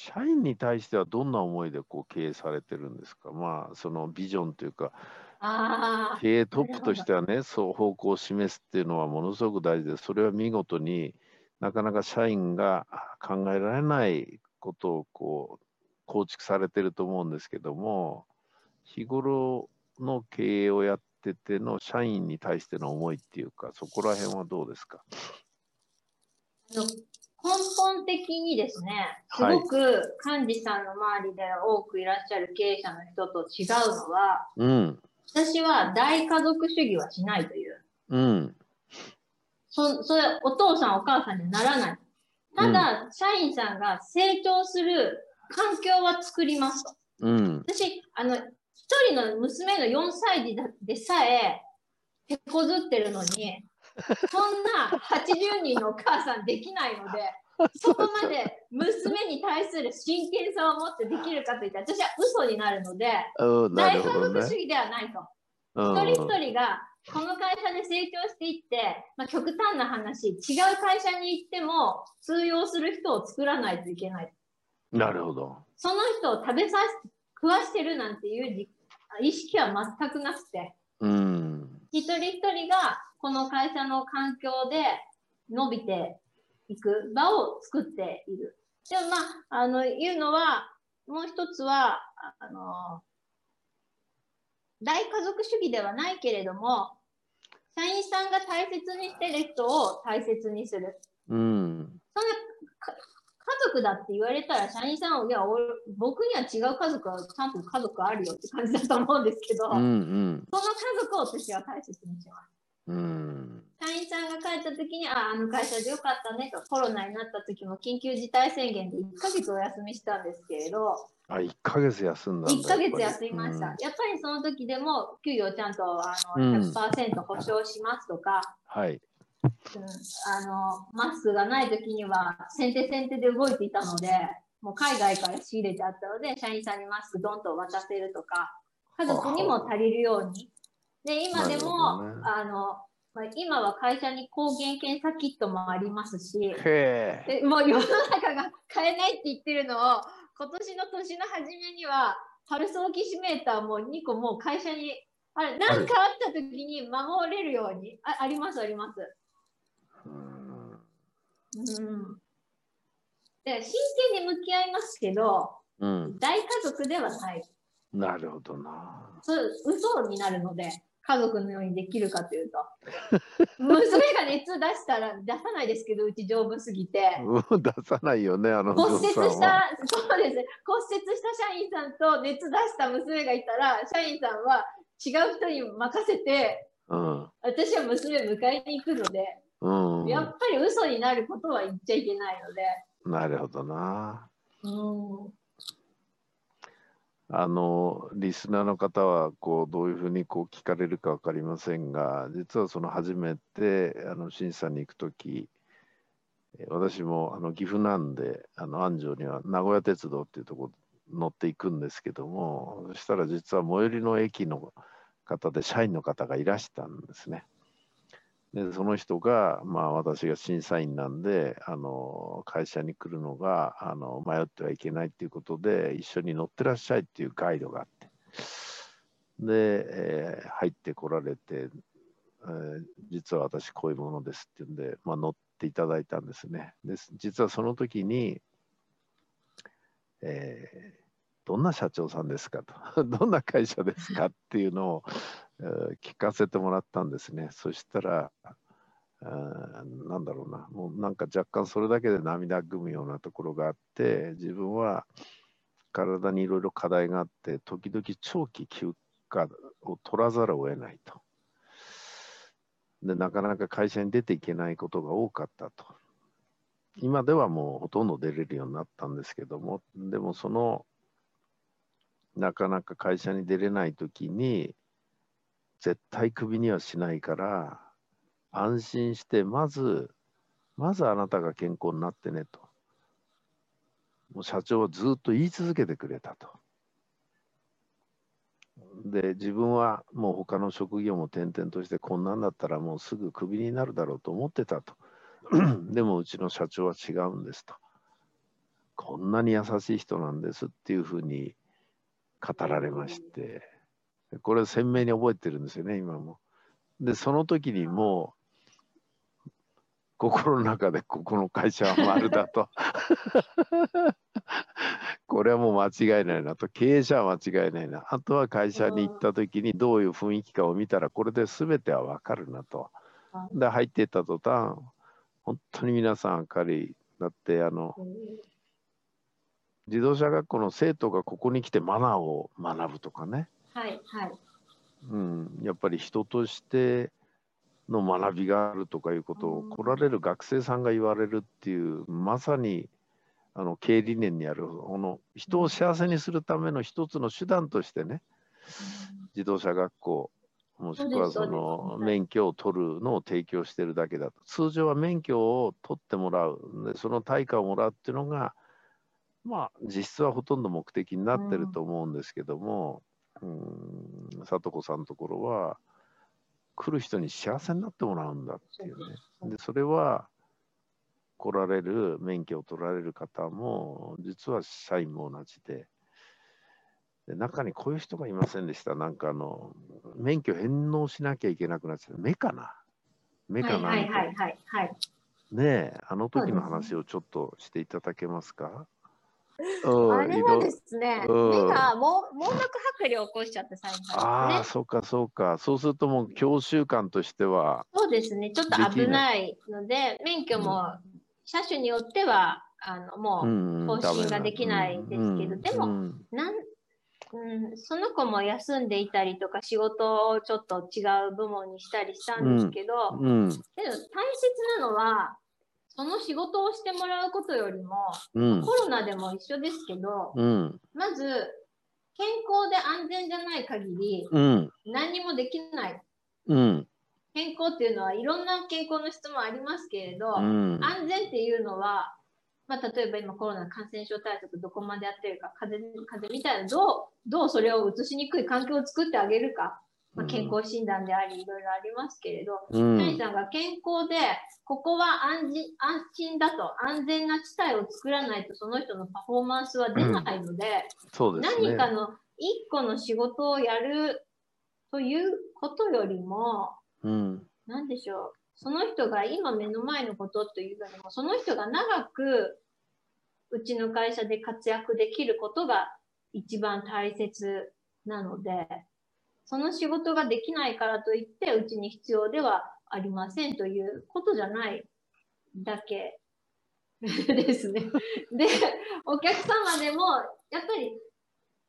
社員に対してはどんな思いでこう経営されてるんですか、まあ、そのビジョンというか、経営トップとしてはね、そう方向を示すっていうのはものすごく大事で、それは見事になかなか社員が考えられないことをこう構築されてると思うんですけども、日頃の経営をやってての社員に対しての思いっていうか、そこら辺はどうですか？根本的にですね、すごく幹事さんの周りで多くいらっしゃる経営者の人と違うのは、うん、私は大家族主義はしないという。うん、そそれお父さんお母さんにならない。ただ、うん、社員さんが成長する環境は作りますと。うん、私あの、一人の娘の4歳児でさえ、手こずってるのに、そんな80人のお母さんできないので、そこまで娘に対する真剣さを持ってできるかといったら、私は嘘になるので、大家族主義ではないと。一人一人がこの会社で成長していって、まあ、極端な話、違う会社に行っても通用する人を作らないといけない。なるほど。その人を食べさせ、食わしてるなんていう意識は全くなくて、うん、一人一人がこの会社の環境で伸びていく場を作っている。でもまあ、あの、いうのは、もう一つは、あの、大家族主義ではないけれども、社員さんが大切にしてる人を大切にする。うん。その家族だって言われたら、社員さんは、いや、僕には違う家族はちゃんと家族あるよって感じだと思うんですけど、うんうん、その家族を私は大切にします。うん。社員さんが帰った時に、あ、あの会社でよかったねと、コロナになった時も緊急事態宣言で1ヶ月お休みしたんですけれど、あ、1ヶ月休んだんだ1ヶ月休みました。やっぱりその時でも、給与ちゃんとあの100%保証しますとか、うん、はい。うん、あのマスクがない時には先手先手で動いていたのでもう海外から仕入れてあったので社員さんにマスクどんと渡せるとか。家族にも足りるようにで今でも、ね、あのまあ、今は会社に抗原検査キットもありますし、でもう世の中が買えないって言ってるのを、今年の年の初めには、パルスオキシメーターも2個もう会社に、あれ、なんかあった時に守れるように、ああります、あります。うん。で、真剣に向き合いますけど、うん、大家族ではない。なるほどな。そう、嘘になるので。家族のようにできるかというと。娘が熱出したら出さないですけどうち丈夫すぎて。出さないよねあの骨折したそうです。骨折した社員さんと熱出した娘がいたら社員さんは違う人に任せて、うん、私は娘迎えに行くので、うん、やっぱり嘘になることは言っちゃいけないので。なるほどな。うんあのリスナーの方はこうどういうふうにこう聞かれるか分かりませんが実はその初めてあの審査に行く時私もあの岐阜なんであの安城には名古屋鉄道っていうとこ乗っていくんですけどもそしたら実は最寄りの駅の方で社員の方がいらしたんですね。でその人が、まあ、私が審査員なんであの会社に来るのがあの迷ってはいけないっていうことで一緒に乗ってらっしゃいっていうガイドがあって。で、えー、入ってこられて、えー、実は私こういうものですっていうんで、まあ、乗っていただいたんですね。で実はその時に、えー、どんな社長さんですかと どんな会社ですかっていうのを聞かせてもらったんですね。そしたら、なんだろうな、もうなんか若干それだけで涙ぐむようなところがあって、自分は体にいろいろ課題があって、時々長期休暇を取らざるを得ないと。で、なかなか会社に出ていけないことが多かったと。今ではもうほとんど出れるようになったんですけども、でもその、なかなか会社に出れないときに、絶対クビにはしないから安心してまずまずあなたが健康になってねと。もう社長はずっと言い続けてくれたと。で自分はもう他の職業も転々としてこんなんだったらもうすぐクビになるだろうと思ってたと。でもうちの社長は違うんですと。こんなに優しい人なんですっていうふうに語られまして、これ鮮明に覚えてるんですよね、今も。で、その時にもう、心の中でここの会社は丸だと。これはもう間違いないなと。経営者は間違いないな。あとは会社に行った時にどういう雰囲気かを見たら、これで全ては分かるなと。で、入っていった途端、本当に皆さん明るい。だって、あの、自動車学校の生徒がここに来てマナーを学ぶとかね。はいはい。うん、やっぱり人としての学びがあるとかいうことを来られる学生さんが言われるっていうまさにあの経営理念にあるこの人を幸せにするための一つの手段としてね自動車学校もしくはその免許を取るのを提供してるだけだと通常は免許を取ってもらうでその対価をもらうっていうのがまあ実質はほとんど目的になってると思うんですけども、うん里子さんのところは来る人に幸せになってもらうんだっていうね。でそれは来られる免許を取られる方も実は社員も同じでで中にこういう人がいませんでした。なんかあの免許返納しなきゃいけなくなっちゃう目かな？目かな、はいはいはいはい、ねえあの時の話をちょっとしていただけますか？あれはですね、うん、目が網膜剥離を起こしちゃって最初、ね、ああ、そうかそうか。そうするともう教習官としては。そうですね、ちょっと危ないので、免許も車種によっては、あのもう更新ができないですけど、でも、なんうん、その子も休んでいたりとか仕事をちょっと違う部門にしたりしたんですけど、うんうん、けど大切なのはその仕事をしてもらうことよりも、うん、コロナでも一緒ですけど、うん、まず健康で安全じゃない限り、うん、何にもできない、健康っていうのはいろんな健康の質問ありますけれど、安全っていうのは、まあ、例えば今コロナ感染症対策どこまでやってるか風邪風邪みたいなどうどうそれを移しにくい環境を作ってあげるかまあ、健康診断であり、いろいろありますけれど、谷、うん、さんが健康で、ここは安心安心だと、安全な地帯を作らないと、その人のパフォーマンスは出ないので、うん。でね、何かの一個の仕事をやるということよりも、うん、何でしょう、その人が今目の前のことというよりも、その人が長くうちの会社で活躍できることが一番大切なので、その仕事ができないからといってうちに必要ではありませんということじゃないだけですね。で、お客様でもやっぱり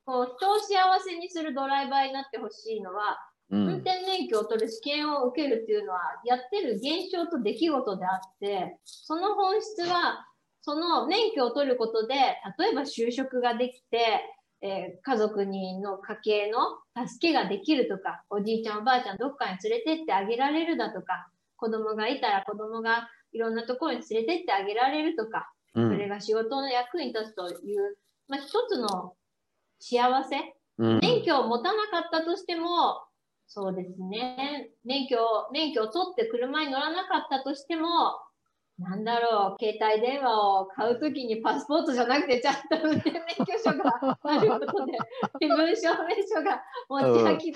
こう人を幸せにするドライバーになってほしいのは、うん、運転免許を取る試験を受けるっていうのはやってる現象と出来事であってその本質はその免許を取ることで例えば就職ができてえー、家族にの家計の助けができるとか、おじいちゃんおばあちゃんどっかに連れてってあげられるだとか、子供がいたら子供がいろんなところに連れてってあげられるとか、うん、それが仕事の役に立つという、まあ、一つの幸せ、うん、免許を持たなかったとしても、そうですね、免許免許を取って車に乗らなかったとしても、なんだろう、携帯電話を買うときにパスポートじゃなくて、ちゃんと運転免許証が あることで、身分証明書が持ち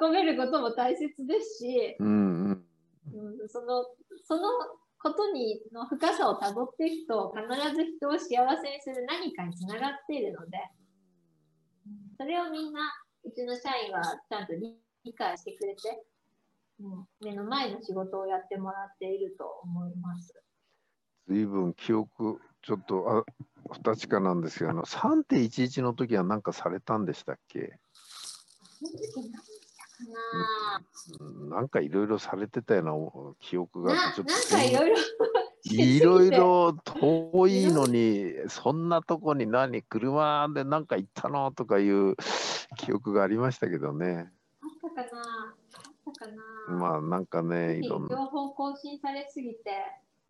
運べることも大切ですし、うんうん、そのそのことにの深さをたどっていくと、必ず人を幸せにする何かにつながっているので、それをみんな、うちの社員はちゃんと理解してくれて、うん、目の前の仕事をやってもらっていると思います。随分記憶、ちょっとあ不確かなんですが、あの3.11の時は何かされたんでしたっけ？なんかいろいろされてたような記憶がちょっと。なんかいろいろ。いろいろ遠いのに、そんなとこに何、車で何か行ったのとかいう記憶がありましたけどね。あったかなあったかなまあなんかね、いろんな。情報更新されすぎて。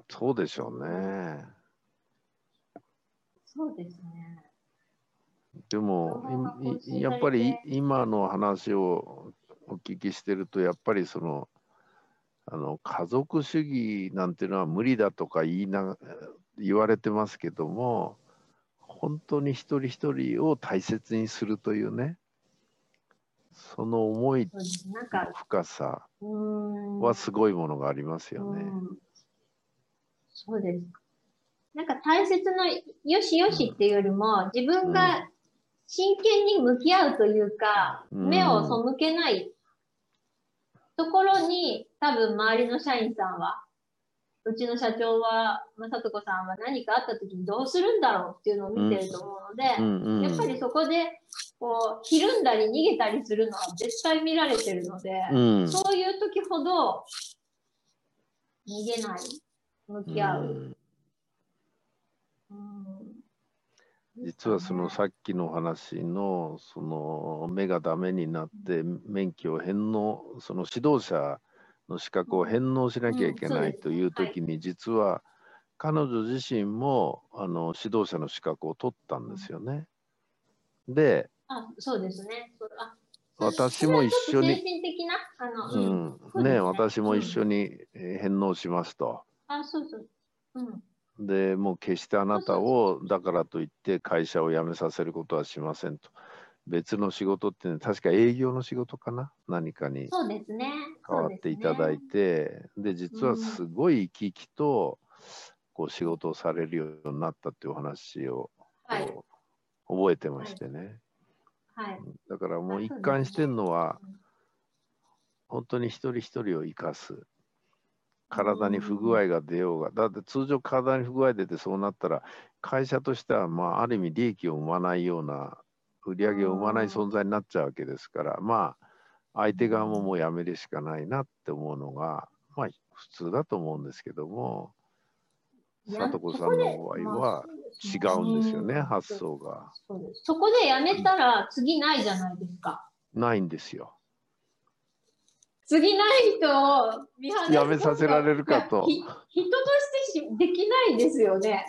そうでしょうね。そうですね。でも、やっぱり今の話をお聞きしてると、やっぱりその、あの家族主義なんていうのは無理だとか言いな言われてますけども、本当に一人一人を大切にするというねその思いの深さはすごいものがありますよね。そうです。なんか大切なよしよしっていうよりも、自分が真剣に向き合うというか、うん、目を背けないところに、多分周りの社員さんは、うちの社長は、まさとこさんは何かあった時にどうするんだろうっていうのを見てると思うので、やっぱりそこで、こう、ひるんだり逃げたりするのは絶対見られてるので、うん、そういう時ほど、逃げない、向き合う。実はそのさっきの話のその目がダメになって免許を返納その指導者の資格を返納しなきゃいけないという時に実は彼女自身もあの指導者の資格を取ったんですよね。で、あそうですね。私も一緒に、うん、ね、私も一緒に返納しますと。あ、そうそう。うん。でもう決してあなたをだからといって会社を辞めさせることはしませんと。別の仕事って、ね、確か営業の仕事かな？何かに変わっていただいて。で、ね、実はすごい生き生きとこう仕事をされるようになったっていうお話を、はい、覚えてましてね、はい、はい、だからもう一貫してるのは、本当に一人一人を生かす体に不具合が出ようが、だって通常体に不具合出てそうなったら、会社としては、まあ、ある意味利益を生まないような、売り上げを生まない存在になっちゃうわけですから、まあ、相手側ももうやめるしかないなって思うのが、まあ、普通だと思うんですけども、里子さんの場合は違うんですよね、発想が。そこでやめたら次ないじゃないですか。ないんですよ。次ないと見放やめさせられるかと。人としてしできないですよね。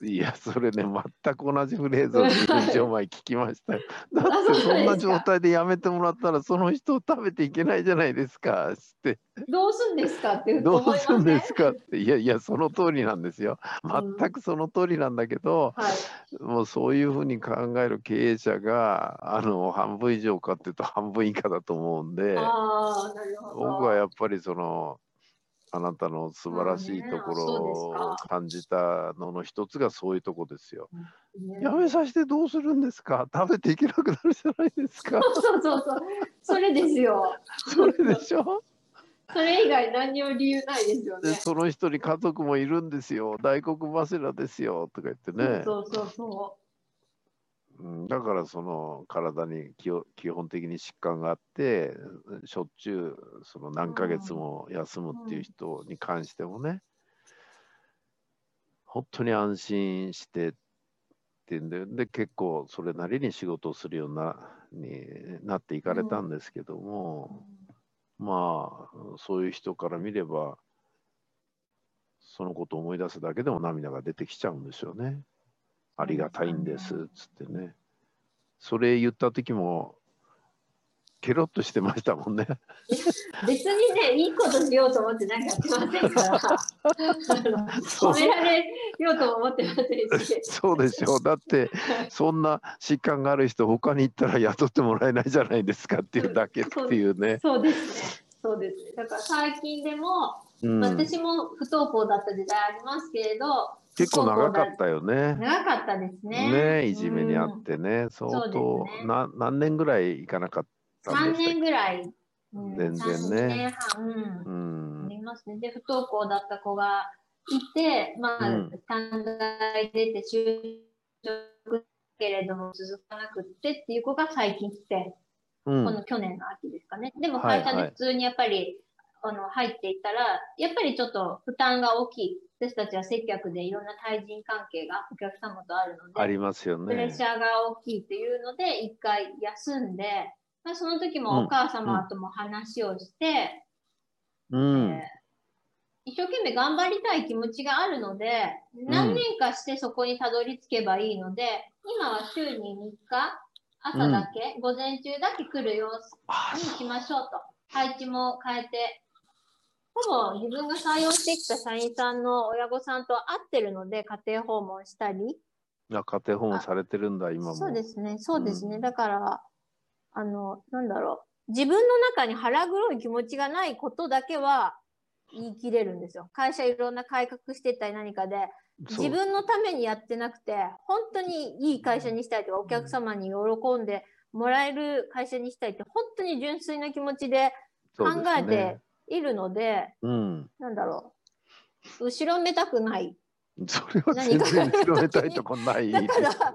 いや、それね、全く同じフレーズを10以上前聞きましたよ。だってそんな状態でやめてもらったら、その人を食べていけないじゃないですか、って。どうすんですか？ってどうすんですか？って、いやいや、その通りなんですよ。全くその通りなんだけど、うんはい、もうそういうふうに考える経営者が、あの、半分以上かっていうと半分以下だと思うんで、僕はやっぱりその、あなたの素晴らしいところを感じたのの一つがそういうとこですよ。やめさせてどうするんですか？食べていけなくなるじゃないですか。そうそうそうそれですよ。それでしょ？それ以外何にも理由ないですよね。その人に家族もいるんですよ。大黒柱ですよとか言ってね。そうそうそう。だからその体に基本的に疾患があってしょっちゅうその何ヶ月も休むっていう人に関してもね、本当に安心してっていうんでで結構それなりに仕事をするようなになっていかれたんですけども、まあそういう人から見ればそのことを思い出すだけでも涙が出てきちゃうんですよね。ありがたいんですっつってね。それ言った時もケロッとしてましたもんね。別にね、いいことしようと思ってなんかやってませんから、褒められようと思ってませんし。そうでしょう。だって、そんな疾患がある人、他に行ったら雇ってもらえないじゃないですかっていうだけっていうね。そうですね。そうですね。だから最近でも、うん、私も不登校だった時代ありますけれど、結構長かったよね。長かったですね。ねいじめにあってね、うん、相当、ね、な何年ぐらい行かなかったんですか ?3 年ぐらい。うん、全然ね。年半、うん。ありますね。で、不登校だった子がいて、まあ、短大出て就職けれども続かなくってっていう子が最近来て、この去年の秋ですかね。でも会社で普通にやっぱり、はいはいあの入っていったら、やっぱりちょっと負担が大きい。私たちは接客でいろんな対人関係がお客様とあるので、ありますよね。プレッシャーが大きいっていうので、一回休んで、まあ、その時もお母様とも話をして、うん、えー、一生懸命頑張りたい気持ちがあるので、何年かしてそこにたどり着けばいいので、今は週に3日、朝だけ、うん、午前中だけ来る様子にしましょうと。配置も変えてほぼ自分が採用してきた社員さんの親御さんと会ってるので、家庭訪問したり、あ家庭訪問されてるんだ、今も。そうですね、そうですね。うん、だから、あの、なんだろう。自分の中に腹黒い気持ちがないことだけは言い切れるんですよ。会社いろんな改革してったり何かで、自分のためにやってなくて、本当にいい会社にしたいとか、お客様に喜んでもらえる会社にしたいって、本当に純粋な気持ちで考えているので、でうん、なんだろう。後ろめたくない。それは全然後ろめたいとこない。だから、だか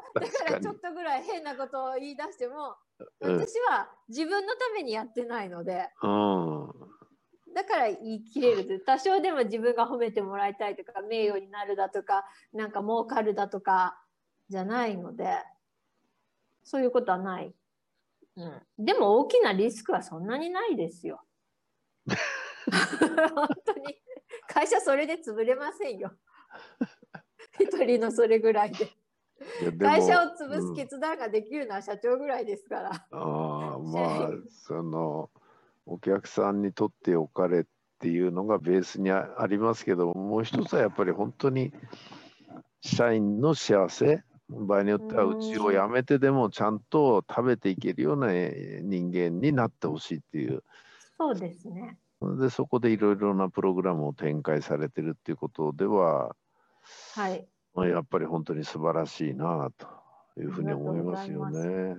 らちょっとぐらい変なことを言い出しても、私は自分のためにやってないので、うん、だから言い切れる多少でも自分が褒めてもらいたいとか名誉になるだとかなんか儲かるだとかじゃないので。そういうことはない、うん、でも大きなリスクはそんなにないですよ 本当に会社それで潰れませんよ。一人のそれぐらいで。会社を潰す決断ができるのは社長ぐらいですから、うん、ああまあ そのお客さんにとっておかれっていうのがベースにありますけどもう一つはやっぱり本当に社員の幸せ。場合によってはうちを辞めてでもちゃんと食べていけるような人間になってほしいっていう。そうですねでそこでいろいろなプログラムを展開されてるっていうことでは、はい、やっぱり本当に素晴らしいなというふうに思いますよね。